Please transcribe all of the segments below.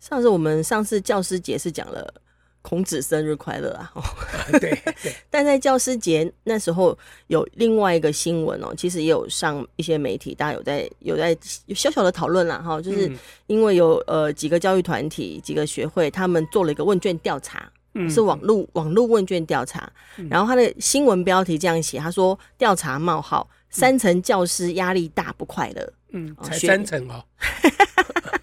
上次我们上次教师节是讲了孔子生日快乐啊，对，但在教师节那时候有另外一个新闻哦，其实也有上一些媒体，大家有在有在有小小的讨论啦哈，就是因为有呃几个教育团体、几个学会，他们做了一个问卷调查，是网络网络问卷调查，然后他的新闻标题这样写，他说调查冒号三成教师压力大不快乐，嗯，才三成哦。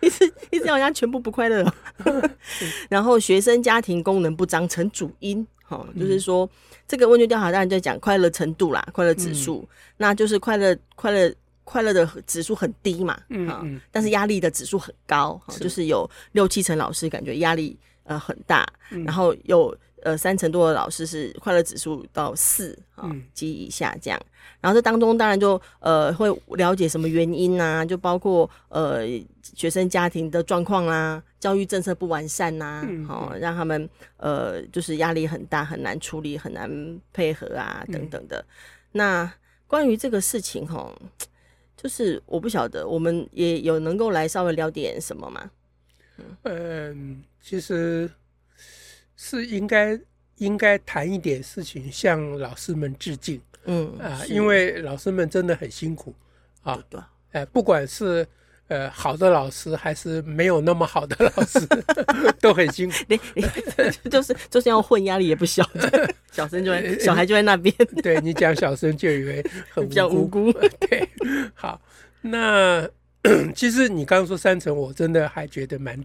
一直一直好像全部不快乐 然后学生家庭功能不彰成主因，哈，就是说这个问卷调查当然在讲快乐程度啦，快乐指数，那就是快乐快乐快乐的指数很低嘛，嗯，但是压力的指数很高，就是有六七成老师感觉压力呃很大，然后有。呃，三成多的老师是快乐指数到四啊及以下这样，然后这当中当然就呃会了解什么原因啊，就包括呃学生家庭的状况啦，教育政策不完善呐、啊，好、嗯、让他们呃就是压力很大，很难处理，很难配合啊等等的。嗯、那关于这个事情哈，就是我不晓得，我们也有能够来稍微聊点什么吗？嗯，其实。是应该应该谈一点事情，向老师们致敬。嗯啊，因为老师们真的很辛苦啊。对，哎，不管是呃好的老师，还是没有那么好的老师，都很辛苦。你你就是就是要混，压力也不小。小生就在小孩就在那边。对你讲小生就以为很 比较无辜。对，好，那 其实你刚刚说三层，我真的还觉得蛮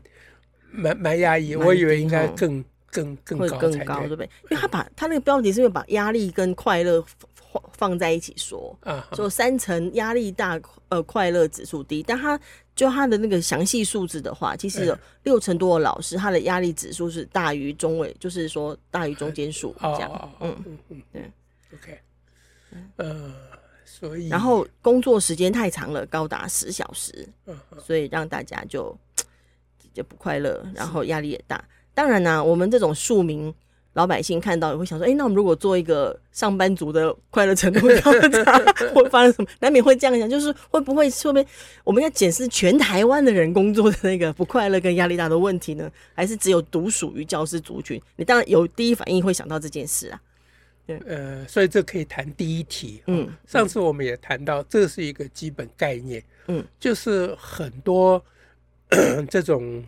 蛮蛮压抑，我以为应该更。更更高会更高，对不对？因为他把他那个标题是因为把压力跟快乐放放在一起说，啊，就三层压力大，呃，快乐指数低。但他就他的那个详细数字的话，其实有六成多的老师他的压力指数是大于中位，就是说大于中间数 这样。嗯嗯嗯，对，OK，呃，所以然后工作时间太长了，高达十小时，所以让大家就就不快乐，然后压力也大。当然啦、啊，我们这种庶民老百姓看到也会想说：哎、欸，那我们如果做一个上班族的快乐程度调查，会发生什么？难免会这样想，就是会不会说明我们要检视全台湾的人工作的那个不快乐跟压力大的问题呢？还是只有独属于教师族群？你当然有第一反应会想到这件事啊。对，呃，所以这可以谈第一题。嗯，上次我们也谈到，这是一个基本概念。嗯，就是很多 这种。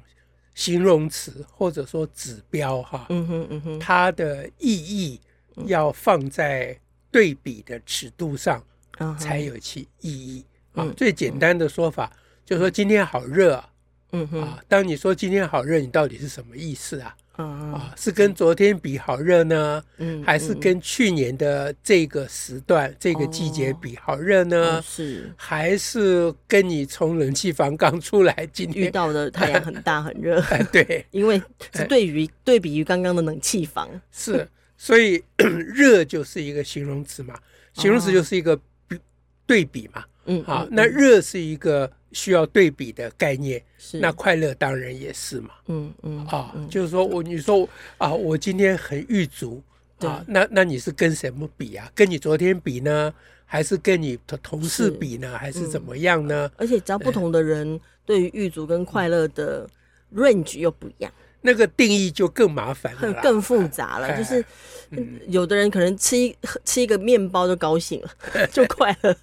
形容词或者说指标哈，嗯哼嗯哼，它的意义要放在对比的尺度上，才有其意义。啊。最简单的说法就是说今天好热啊，嗯哼。啊，当你说今天好热，你到底是什么意思啊？啊，是跟昨天比好热呢？嗯，还是跟去年的这个时段、这个季节比好热呢？是，还是跟你从冷气房刚出来，今天遇到的太阳很大很热？对，因为是对于对比于刚刚的冷气房，是，所以 热就是一个形容词嘛，形容词就是一个比对比嘛。嗯，好，那热是一个。需要对比的概念，是那快乐当然也是嘛。嗯嗯啊，就是说我你说啊，我今天很欲足啊，那那你是跟什么比啊？跟你昨天比呢，还是跟你的同事比呢，还是怎么样呢？而且只要不同的人对于欲足跟快乐的 range 又不一样，那个定义就更麻烦了，更复杂了。就是有的人可能吃一吃一个面包就高兴了，就快乐。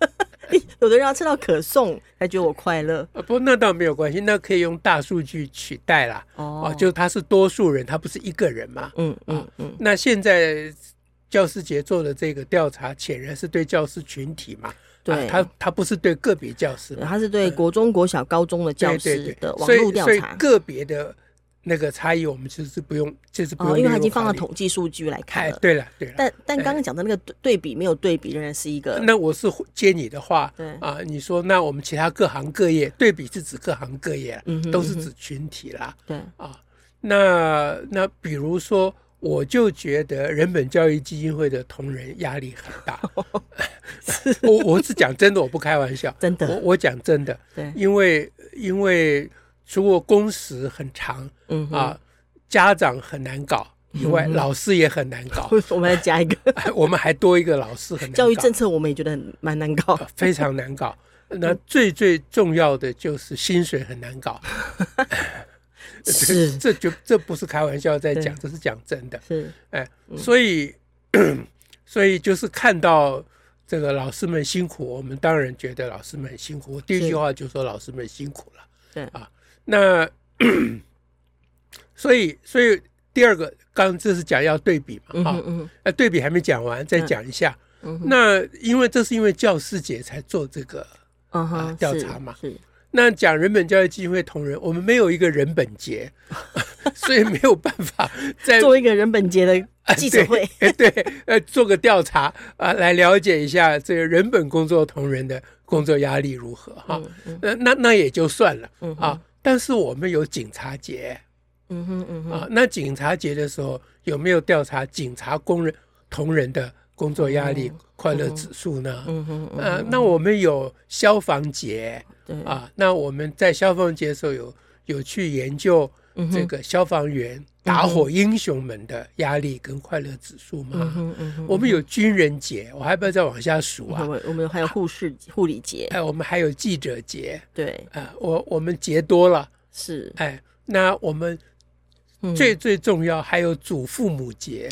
有的人要吃到可颂才觉得我快乐，不，那倒没有关系，那可以用大数据取代啦。哦，就他是多数人，他不是一个人嘛。嗯嗯嗯。那现在教师节做的这个调查，显然是对教师群体嘛。对，他他不是对个别教师，他是对国中、国小、高中的教师的网络调查。所以个别的那个差异我们其实是不用，就是不用、哦，因为它已经放到统计数据来看了。对了，对了。但但刚刚讲的那个对比没有对比，仍然是一个。那我是接你的话，对啊，你说那我们其他各行各业对比是指各行各业，嗯哼，都是指群体啦。对啊，那那比如说。我就觉得人本教育基金会的同仁压力很大，我我是讲真的，我不开玩笑，真的，我我讲真的，对，因为因为除了工时很长，嗯啊，家长很难搞以外，老师也很难搞。我们要加一个，我们还多一个老师很难搞。教育政策我们也觉得很蛮难搞，非常难搞。那最最重要的就是薪水很难搞。是，这就这不是开玩笑在讲，这是讲真的。是，哎，所以，所以就是看到这个老师们辛苦，我们当然觉得老师们很辛苦。我第一句话就说老师们辛苦了。对啊，那 所以，所以第二个，刚这是讲要对比嘛，啊，那对比还没讲完，再讲一下。那因为这是因为教师节才做这个啊调查嘛。是。那讲人本教育基金会同仁，我们没有一个人本节，所以没有办法再做一个人本节的记者会。对，对，呃，做个调查啊，来了解一下这个人本工作同仁的工作压力如何哈。那那那也就算了啊。但是我们有警察节，嗯哼嗯哼啊，那警察节的时候有没有调查警察工人同仁的工作压力快乐指数呢？嗯哼，呃，那我们有消防节。对啊，那我们在消防节的时候有有去研究这个消防员打火英雄们的压力跟快乐指数吗？我们有军人节，我还不要再往下数啊。我们还有护士护理节，哎，我们还有记者节。对，啊，我我们节多了。是，哎，那我们最最重要还有祖父母节。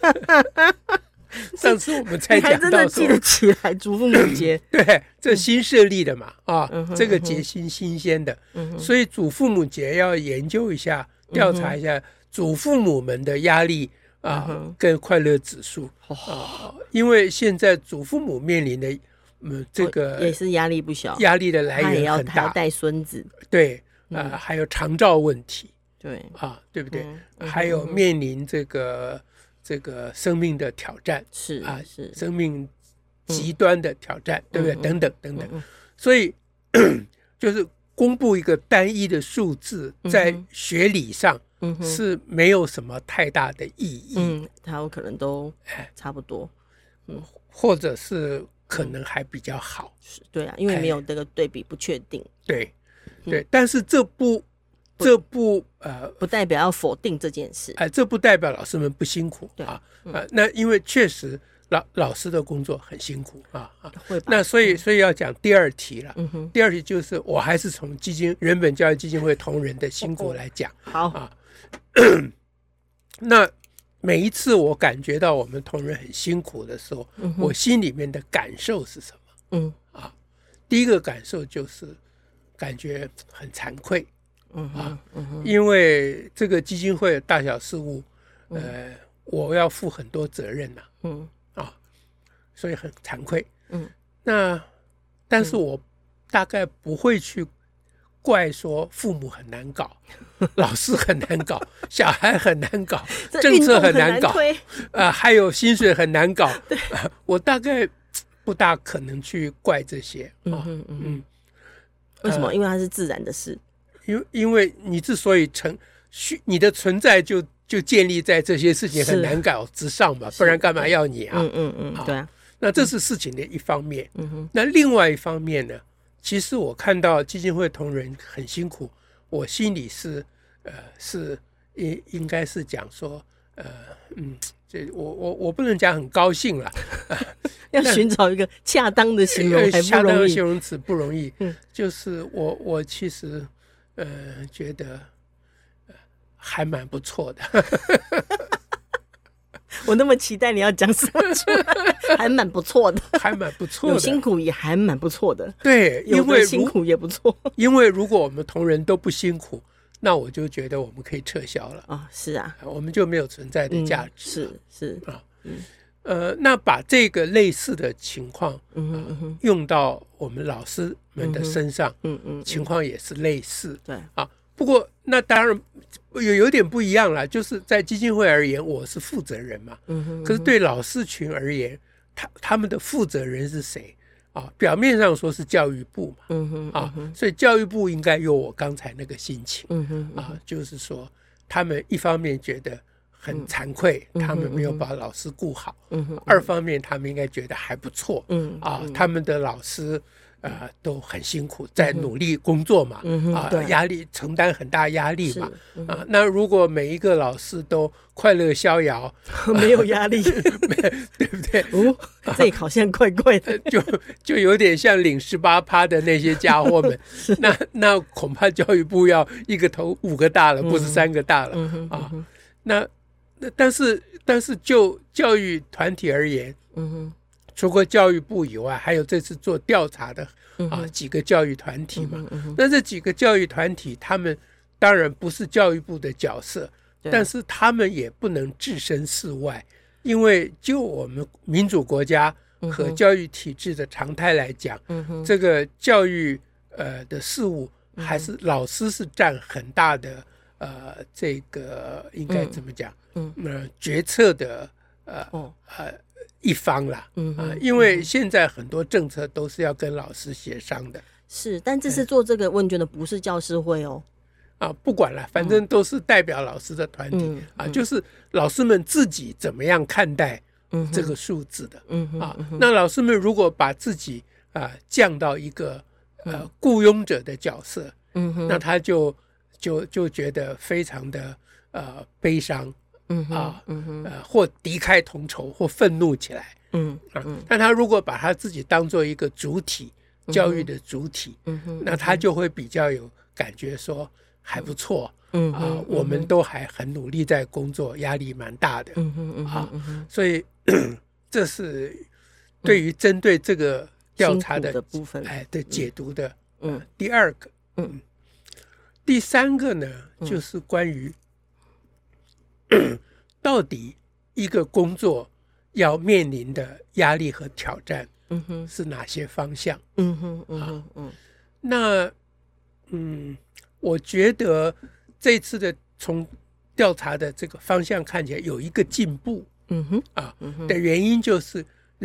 上次我们才讲到记得起来祖父母节，对，这新设立的嘛，啊，这个节新新鲜的，所以祖父母节要研究一下，调查一下祖父母们的压力啊，跟快乐指数啊，因为现在祖父母面临的嗯这个也是压力不小，压力的来源很大，带孙子，对，啊，还有长照问题，对，啊，对不对？还有面临这个。这个生命的挑战是啊，是生命极端的挑战，对不对？等等等等，所以 就是公布一个单一的数字，在学理上是没有什么太大的意义。嗯，他有可能都差不多，嗯，或者是可能还比较好。是对啊，因为没有这个对比，不确定。对对，但是这不。这不呃，不代表要否定这件事。哎，这不代表老师们不辛苦啊。啊，那因为确实老老师的工作很辛苦啊啊。会。那所以所以要讲第二题了。嗯哼。第二题就是我还是从基金人本教育基金会同仁的辛苦来讲。好啊。那每一次我感觉到我们同仁很辛苦的时候，我心里面的感受是什么？嗯啊，第一个感受就是感觉很惭愧。嗯啊，因为这个基金会大小事务，呃，我要负很多责任呐，嗯。啊，所以很惭愧，嗯，那但是我大概不会去怪说父母很难搞，老师很难搞，小孩很难搞，政策很难搞，啊，还有薪水很难搞，我大概不大可能去怪这些，啊，嗯嗯，为什么？因为它是自然的事。因因为你之所以成，需你的存在就就建立在这些事情很难搞之上嘛，不然干嘛要你啊？嗯嗯嗯，对啊。那这是事情的一方面。嗯哼。那另外一方面呢？其实我看到基金会同仁很辛苦，我心里是呃是应应该是讲说呃嗯，这我我我不能讲很高兴了，要寻找一个恰当的形容，恰当的形容词不容易。嗯，就是我我其实。呃，觉得还蛮不错的。我那么期待你要讲什么，还蛮不错的，还蛮不错的，有辛苦也还蛮不错的。对，因为辛苦也不错。因为如果我们同仁都不辛苦，那我就觉得我们可以撤销了。啊，是啊，我们就没有存在的价值。是是啊，嗯。呃，那把这个类似的情况，嗯用到我们老师们的身上，嗯嗯，情况也是类似，对。啊。不过那当然有有点不一样了，就是在基金会而言，我是负责人嘛，嗯哼，可是对老师群而言，他他们的负责人是谁？啊？表面上说是教育部嘛，嗯哼，啊，所以教育部应该有我刚才那个心情，嗯哼，啊，就是说他们一方面觉得很惭愧，他们没有把老师顾好，嗯哼，二方面他们应该觉得还不错，嗯啊，他们的老师。呃，都很辛苦，在努力工作嘛，嗯、啊，压力承担很大压力嘛，嗯、啊，那如果每一个老师都快乐逍遥，没有压力，对不对？哦，这好像怪怪的，就就有点像领十八趴的那些家伙们，是。那那恐怕教育部要一个头五个大了，不是三个大了、嗯、啊。那那但是但是就教育团体而言，嗯哼。除过教育部以外，还有这次做调查的啊几个教育团体嘛。那这几个教育团体，他们当然不是教育部的角色，但是他们也不能置身事外，因为就我们民主国家和教育体制的常态来讲，这个教育呃的事物还是老师是占很大的呃这个应该怎么讲？嗯，呃决策的呃呃。一方啦，嗯啊，因为现在很多政策都是要跟老师协商的。是，但这次做这个问卷的不是教师会哦。啊，不管了，反正都是代表老师的团体。啊，就是老师们自己怎么样看待这个数字的。嗯啊，那老师们如果把自己啊降到一个呃雇佣者的角色，嗯，那他就就就觉得非常的呃悲伤。嗯啊，嗯或敌忾同仇，或愤怒起来，嗯啊，但他如果把他自己当做一个主体，教育的主体，嗯哼，那他就会比较有感觉，说还不错，嗯啊，我们都还很努力在工作，压力蛮大的，嗯哼嗯啊，所以 这是对于针对这个调查的部分，哎的解读的，嗯，第二个，嗯，第三个呢，就是关于。到底一个工作要面临的压力和挑战，嗯哼，是哪些方向？嗯哼，嗯哼，嗯，那，嗯，我觉得这次的从调查的这个方向看起来有一个进步，嗯哼，啊，的原因就是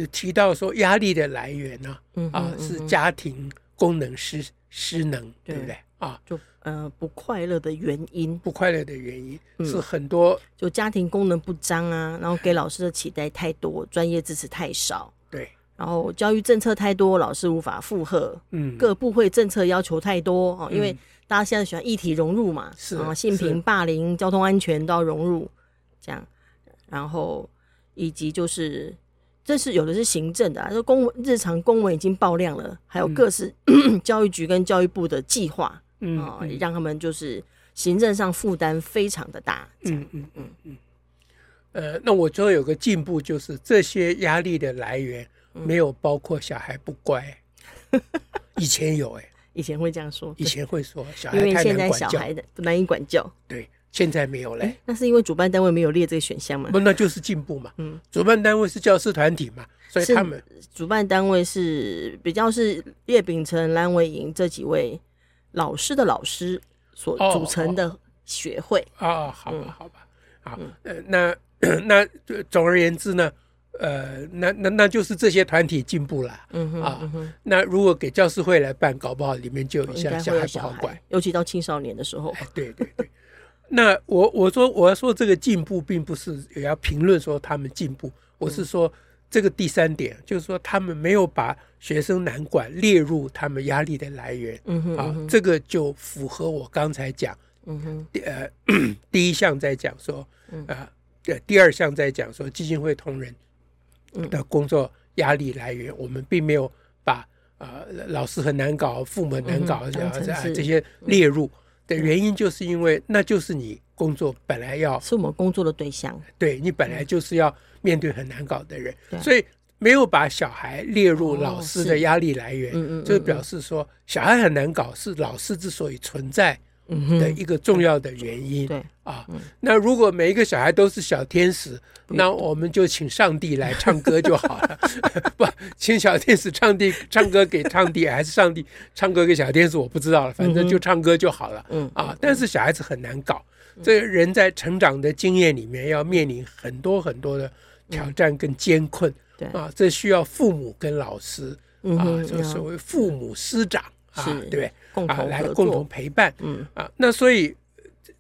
提到说压力的来源呢，啊，是家庭功能失失能，对不对？啊，就呃不快乐的原因，不快乐的原因是很多，就家庭功能不彰啊，然后给老师的期待太多，专业支持太少，对，然后教育政策太多，老师无法负荷，嗯，各部会政策要求太多哦，因为大家现在喜欢一体融入嘛，是啊，性平、霸凌、交通安全都要融入，这样，然后以及就是这是有的是行政的，啊，说公文日常公文已经爆量了，还有各式 教育局跟教育部的计划。嗯，哦，让他们就是行政上负担非常的大。嗯嗯嗯嗯。呃，那我最后有个进步，就是这些压力的来源没有包括小孩不乖。以前有哎，以前会这样说，以前会说小孩太难管教，因为现在小孩的难以管教。对，现在没有嘞。那是因为主办单位没有列这个选项嘛？不，那就是进步嘛。嗯，主办单位是教师团体嘛，所以他们主办单位是比较是叶秉成、蓝伟莹这几位。老师的老师所组成的学会。啊，好吧，好吧，好，呃，那 那总而言之呢，呃，那那那就是这些团体进步了，嗯哼啊，那如果给教师会来办，搞不好里面就有一些小孩不好管，尤其到青少年的时候，哎，对对对，那我我说我要说这个进步，并不是也要评论说他们进步，我是说。这个第三点就是说，他们没有把学生难管列入他们压力的来源，嗯哼，啊，这个就符合我刚才讲，嗯哼，呃，第一项在讲说，啊，呃，第二项在讲说基金会同仁的工作压力来源，我们并没有把啊老师很难搞，父母很难搞这样这些列入的原因，就是因为那就是你工作本来要是我们工作的对象，对你本来就是要。面对很难搞的人，所以没有把小孩列入老师的压力来源，就表示说小孩很难搞是老师之所以存在的一个重要的原因。对啊，那如果每一个小孩都是小天使，那我们就请上帝来唱歌就好了。不，请小天使唱地唱歌给上帝，还是上帝唱歌给小天使，我不知道了。反正就唱歌就好了。嗯啊，但是小孩子很难搞。这个人在成长的经验里面，要面临很多很多的挑战跟艰困。对啊，这需要父母跟老师啊，就所谓父母师长啊，对不对？啊，来共同陪伴。嗯啊，那所以。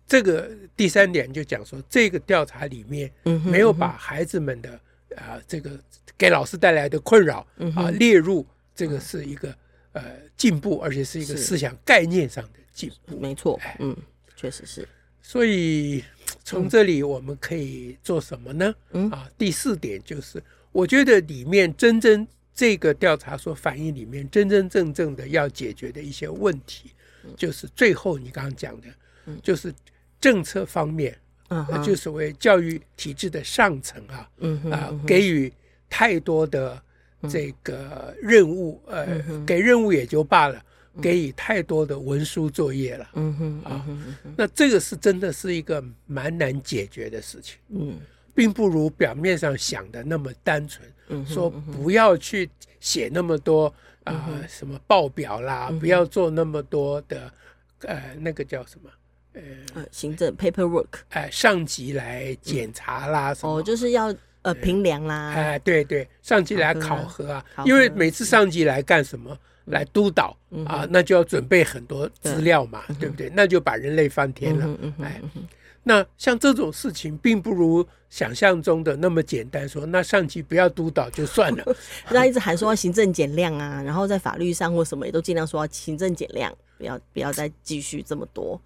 这个第三点就讲说，这个调查里面没有把孩子们的啊这个给老师带来的困扰啊列入，这个是一个呃进步，而且是一个思想概念上的进步。没错，嗯，确实是。所以从这里我们可以做什么呢？嗯啊，第四点就是，我觉得里面真正这个调查所反映里面真真正正的要解决的一些问题，就是最后你刚刚讲的，就是。政策方面，啊，就所谓教育体制的上层啊，啊，给予太多的这个任务，呃，给任务也就罢了，给予太多的文书作业了，啊，那这个是真的是一个蛮难解决的事情，嗯，并不如表面上想的那么单纯，说不要去写那么多啊，什么报表啦，不要做那么多的，呃，那个叫什么？呃，行政 paperwork，哎，上级来检查啦，什么哦，就是要呃评量啦，哎，对对，上级来考核啊，因为每次上级来干什么？来督导啊，那就要准备很多资料嘛，对不对？那就把人累翻天了，哎，那像这种事情，并不如想象中的那么简单，说那上级不要督导就算了，他一直喊说要行政减量啊，然后在法律上或什么也都尽量说要行政减量。不要不要再继续这么多，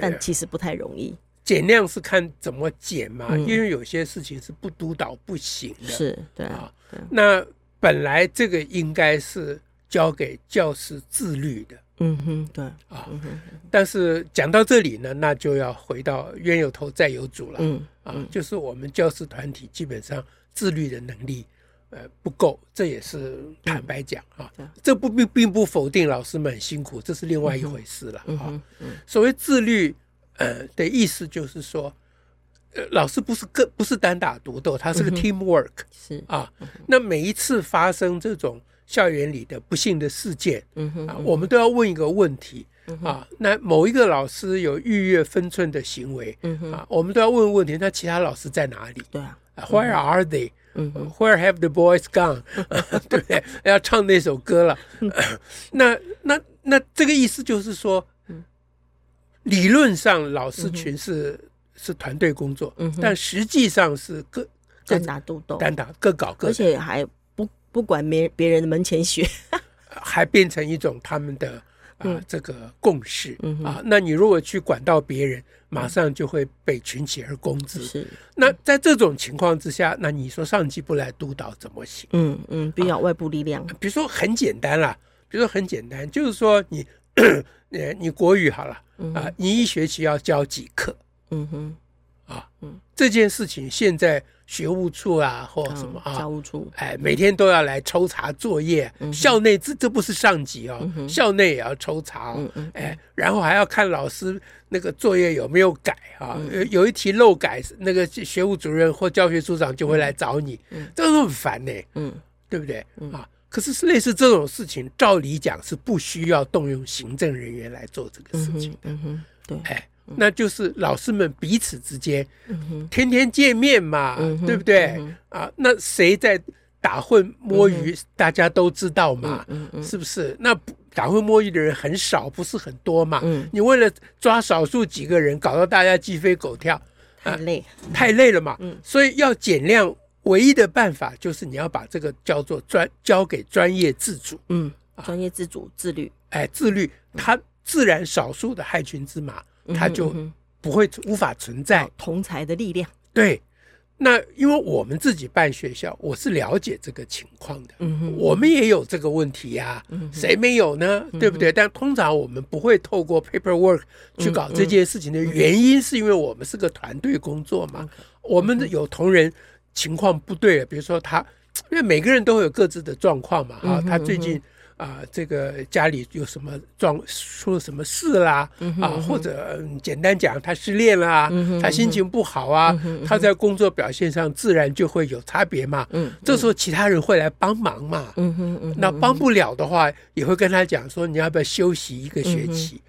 但其实不太容易。减量是看怎么减嘛，因为有些事情是不督导不行的。是，对啊。那本来这个应该是交给教师自律的。嗯哼，对啊。但是讲到这里呢，那就要回到冤有头债有主了。嗯啊，就是我们教师团体基本上自律的能力。呃，不够，这也是坦白讲啊，这不并并不否定老师们很辛苦，这是另外一回事了啊。所谓自律，呃的意思就是说，呃，老师不是个不是单打独斗，他是个 teamwork，是啊。那每一次发生这种校园里的不幸的事件，啊，我们都要问一个问题。啊。那某一个老师有逾越分寸的行为，啊，我们都要问问题，那其他老师在哪里？对啊，Where are they？嗯，Where have the boys gone？对 不 对？要唱那首歌了。那那那这个意思就是说，理论上老师群是是团队工作，但实际上是各单打独斗，单打各搞各，而且还不不管别别人的门前雪，还变成一种他们的。啊，这个共识啊，那你如果去管到别人，马上就会被群起而攻之。是，那在这种情况之下，那你说上级不来督导怎么行？嗯嗯，比较外部力量。比如说很简单啦，比如说很简单，就是说你，呃，你国语好了啊，你一学期要教几课？嗯哼，啊，嗯，这件事情现在。学务处啊，或什么啊？教务处，哎，每天都要来抽查作业。校内这这不是上级哦，校内也要抽查。哎，然后还要看老师那个作业有没有改啊？有有一题漏改，那个学务主任或教学组长就会来找你，这都很烦呢。嗯，对不对？啊，可是类似这种事情，照理讲是不需要动用行政人员来做这个事情的。嗯哼，对，哎。那就是老师们彼此之间，天天见面嘛，对不对？啊，那谁在打混摸鱼，大家都知道嘛，是不是？那打混摸鱼的人很少，不是很多嘛？你为了抓少数几个人，搞到大家鸡飞狗跳，太累，太累了嘛。所以要减量，唯一的办法就是你要把这个叫做专交给专业自主，嗯，专业自主自律，哎，自律，他自然少数的害群之马。他就不会无法存在同才的力量。对，那因为我们自己办学校，我是了解这个情况的。嗯哼，我们也有这个问题呀，谁没有呢？对不对？但通常我们不会透过 paperwork 去搞这件事情的原因，是因为我们是个团队工作嘛。我们有同仁情况不对，比如说他，因为每个人都会有各自的状况嘛。啊，他最近。啊、呃，这个家里有什么状出了什么事啦，嗯、啊，或者简单讲他失恋啦，嗯、他心情不好啊，嗯、他在工作表现上自然就会有差别嘛。嗯，这时候其他人会来帮忙嘛。嗯哼嗯，那帮不了的话，也会跟他讲说，你要不要休息一个学期？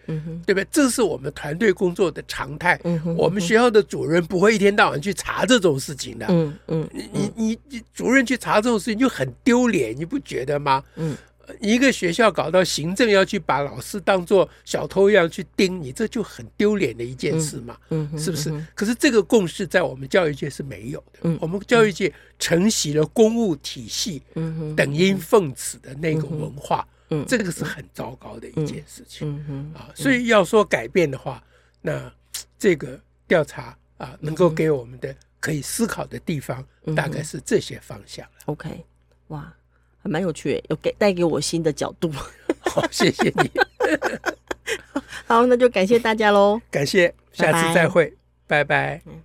对不对？这是我们团队工作的常态。我们学校的主任不会一天到晚去查这种事情的。嗯嗯，你你你主任去查这种事情就很丢脸，你不觉得吗？嗯。一个学校搞到行政要去把老师当做小偷一样去盯你，这就很丢脸的一件事嘛，嗯，是不是？可是这个共识在我们教育界是没有的。嗯，我们教育界承袭了公务体系，嗯，等因奉旨的那个文化，嗯，这个是很糟糕的一件事情，嗯啊，所以要说改变的话，那这个调查啊，能够给我们的可以思考的地方，大概是这些方向。OK，哇。蛮有趣，有给带给我新的角度。好，谢谢你。好，那就感谢大家喽。感谢，下次再会，拜拜。拜拜。